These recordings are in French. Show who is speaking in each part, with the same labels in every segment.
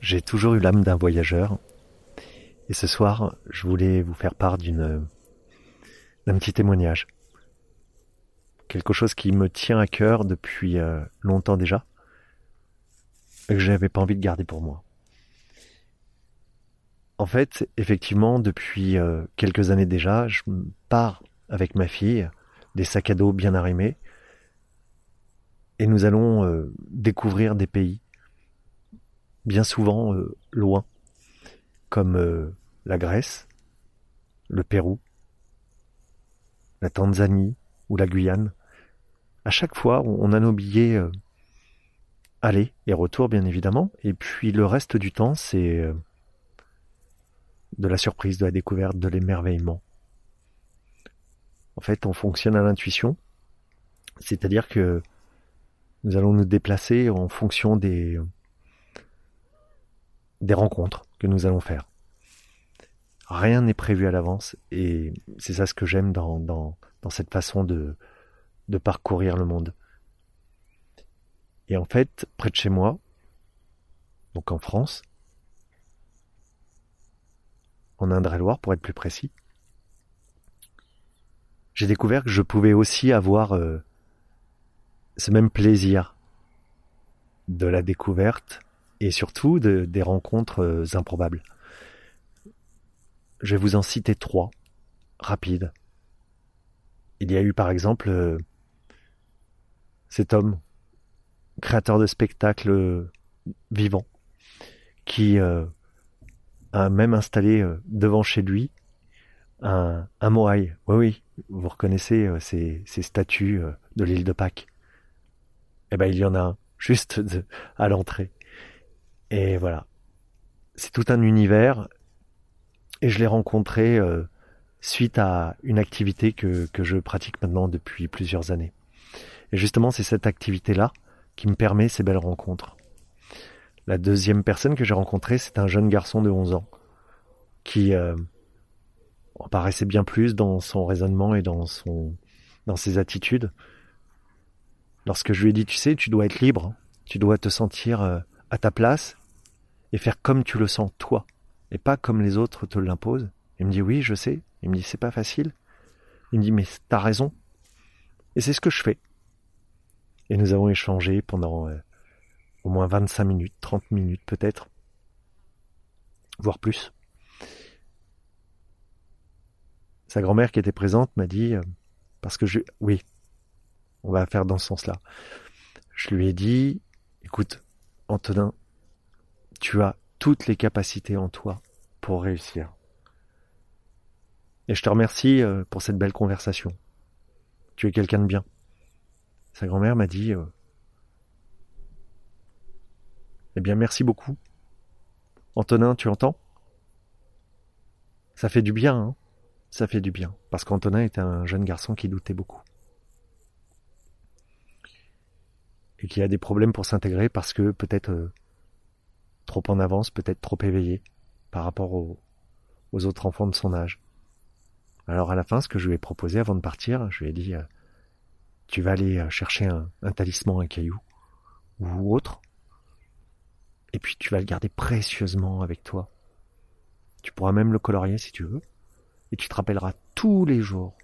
Speaker 1: J'ai toujours eu l'âme d'un voyageur. Et ce soir, je voulais vous faire part d'une, d'un petit témoignage. Quelque chose qui me tient à cœur depuis euh, longtemps déjà. Et que j'avais pas envie de garder pour moi. En fait, effectivement, depuis euh, quelques années déjà, je pars avec ma fille, des sacs à dos bien arrimés, et nous allons euh, découvrir des pays bien souvent euh, loin, comme la Grèce, le Pérou, la Tanzanie ou la Guyane. À chaque fois, on a nos billets aller et retour, bien évidemment, et puis le reste du temps, c'est de la surprise, de la découverte, de l'émerveillement. En fait, on fonctionne à l'intuition, c'est-à-dire que nous allons nous déplacer en fonction des, des rencontres que nous allons faire. Rien n'est prévu à l'avance et c'est ça ce que j'aime dans, dans, cette façon de, de parcourir le monde. Et en fait, près de chez moi, donc en France, Indre-et-Loire pour être plus précis, j'ai découvert que je pouvais aussi avoir euh, ce même plaisir de la découverte et surtout de, des rencontres euh, improbables. Je vais vous en citer trois, rapides. Il y a eu par exemple euh, cet homme, créateur de spectacles vivants, qui a même installé devant chez lui un, un moai. Oui, oui, vous reconnaissez ces, ces statues de l'île de Pâques. Eh ben, il y en a un, juste à l'entrée. Et voilà. C'est tout un univers. Et je l'ai rencontré euh, suite à une activité que, que je pratique maintenant depuis plusieurs années. Et justement, c'est cette activité-là qui me permet ces belles rencontres. La deuxième personne que j'ai rencontrée, c'est un jeune garçon de 11 ans qui euh, paraissait bien plus dans son raisonnement et dans son dans ses attitudes. Lorsque je lui ai dit, tu sais, tu dois être libre, tu dois te sentir euh, à ta place et faire comme tu le sens toi, et pas comme les autres te l'imposent. Il me dit oui, je sais. Il me dit c'est pas facile. Il me dit mais t'as raison. Et c'est ce que je fais. Et nous avons échangé pendant euh, au moins 25 minutes, 30 minutes peut-être, voire plus. Sa grand-mère qui était présente m'a dit, euh, parce que je... Oui, on va faire dans ce sens-là. Je lui ai dit, écoute, Antonin, tu as toutes les capacités en toi pour réussir. Et je te remercie euh, pour cette belle conversation. Tu es quelqu'un de bien. Sa grand-mère m'a dit euh, Eh bien, merci beaucoup. Antonin, tu entends? Ça fait du bien, hein Ça fait du bien. Parce qu'Antonin était un jeune garçon qui doutait beaucoup. Et qui a des problèmes pour s'intégrer parce que peut-être euh, trop en avance, peut-être trop éveillé par rapport aux, autres enfants de son âge. Alors à la fin, ce que je lui ai proposé avant de partir, je lui ai dit, euh, tu vas aller euh, chercher un, un talisman, un caillou, ou autre, et puis tu vas le garder précieusement avec toi. Tu pourras même le colorier si tu veux, et tu te rappelleras tous les jours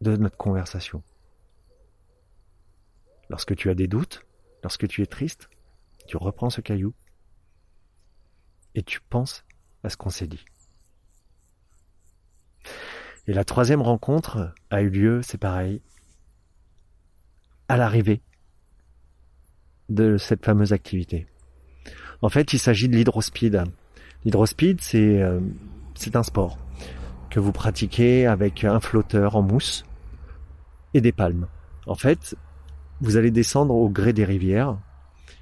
Speaker 1: de notre conversation. Lorsque tu as des doutes, lorsque tu es triste, tu reprends ce caillou et tu penses à ce qu'on s'est dit. Et la troisième rencontre a eu lieu, c'est pareil, à l'arrivée de cette fameuse activité. En fait, il s'agit de l'hydrospeed. L'hydrospeed, c'est euh, un sport que vous pratiquez avec un flotteur en mousse et des palmes. En fait, vous allez descendre au gré des rivières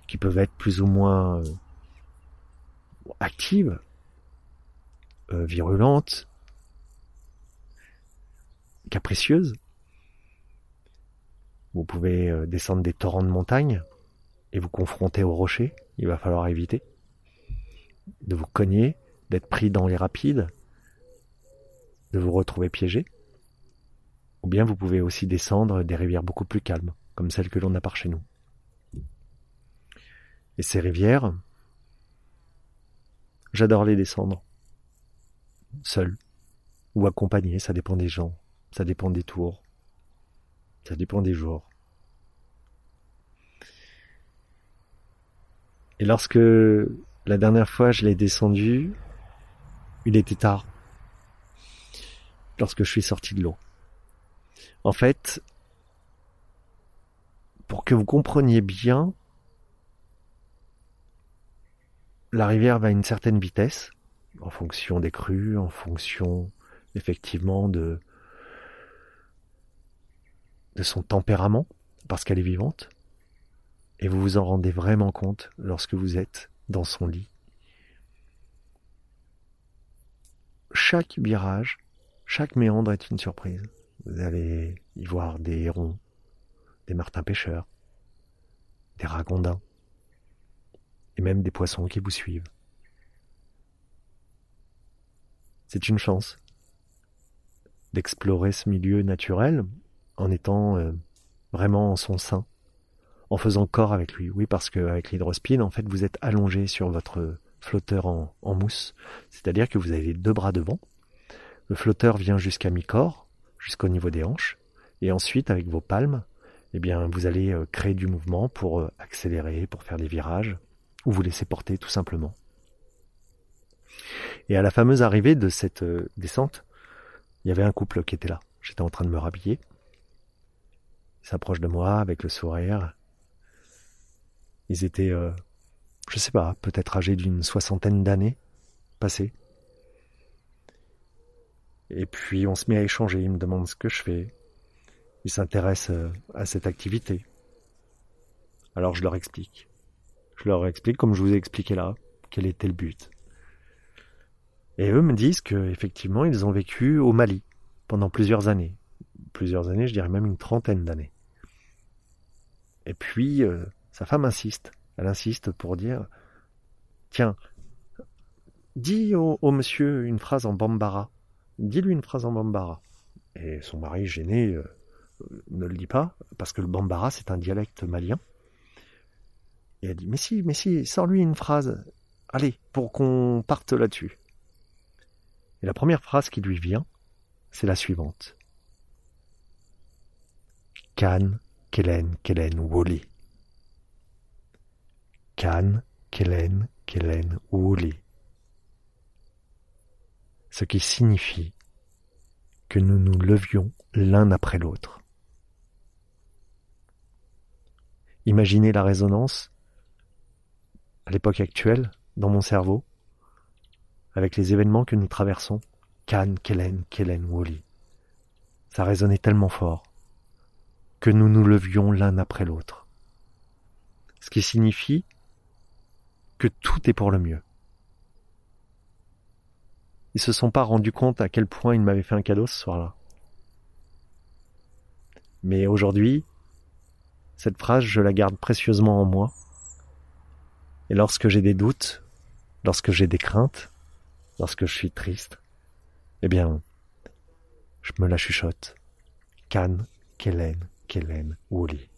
Speaker 1: qui peuvent être plus ou moins euh, actives, euh, virulentes, capricieuses. Vous pouvez euh, descendre des torrents de montagne et vous confronter aux rochers, il va falloir éviter. de vous cogner, d'être pris dans les rapides, de vous retrouver piégé. Ou bien vous pouvez aussi descendre des rivières beaucoup plus calmes, comme celles que l'on a par chez nous. Et ces rivières, j'adore les descendre. Seul. Ou accompagné, ça dépend des gens, ça dépend des tours, ça dépend des jours. Et lorsque la dernière fois je l'ai descendu, il était tard. Lorsque je suis sorti de l'eau. En fait, pour que vous compreniez bien, la rivière va à une certaine vitesse, en fonction des crues, en fonction effectivement de, de son tempérament, parce qu'elle est vivante. Et vous vous en rendez vraiment compte lorsque vous êtes dans son lit. Chaque virage, chaque méandre est une surprise. Vous allez y voir des hérons, des martins pêcheurs, des ragondins, et même des poissons qui vous suivent. C'est une chance d'explorer ce milieu naturel en étant euh, vraiment en son sein, en faisant corps avec lui. Oui, parce qu'avec l'hydrospin, en fait, vous êtes allongé sur votre flotteur en, mousse, c'est-à-dire que vous avez deux bras devant. Le flotteur vient jusqu'à mi-corps, jusqu'au niveau des hanches, et ensuite, avec vos palmes, eh bien, vous allez euh, créer du mouvement pour euh, accélérer, pour faire des virages, ou vous laisser porter tout simplement. Et à la fameuse arrivée de cette descente, il y avait un couple qui était là. J'étais en train de me rhabiller. Ils s'approchent de moi avec le sourire. Ils étaient, euh, je sais pas, peut-être âgés d'une soixantaine d'années passées. Et puis on se met à échanger. Ils me demandent ce que je fais. Ils s'intéressent euh, à cette activité. Alors je leur explique. Je leur explique comme je vous ai expliqué là, quel était le but. Et eux me disent qu'effectivement, ils ont vécu au Mali pendant plusieurs années. Plusieurs années, je dirais même une trentaine d'années. Et puis, euh, sa femme insiste. Elle insiste pour dire Tiens, dis au, monsieur une phrase en bambara. Dis-lui une phrase en bambara. Et son mari, gêné, euh, ne le dit pas, parce que le bambara, c'est un dialecte malien. Et elle dit Mais si, mais si, sors-lui une phrase. Allez, pour qu'on parte là-dessus. Et la première phrase qui lui vient, c'est la suivante. Can, Kellen, Kellen, Woli. Can, Kellen, Kellen, Woli. Ce qui signifie que nous nous levions l'un après l'autre. Imaginez la résonance à l'époque actuelle dans mon cerveau avec les événements que nous traversons. Cannes, Kellen, Kellen, Wally. Ça résonnait tellement fort que nous nous levions l'un après l'autre. Ce qui signifie que tout est pour le mieux. Ils se sont pas rendus compte à quel point ils m'avaient fait un cadeau ce soir-là. Mais aujourd'hui, cette phrase, je la garde précieusement en moi. Et lorsque j'ai des doutes, lorsque j'ai des craintes, lorsque je suis triste, eh bien, je me la chuchote. Cannes, Kellen, Kellen, Wooly.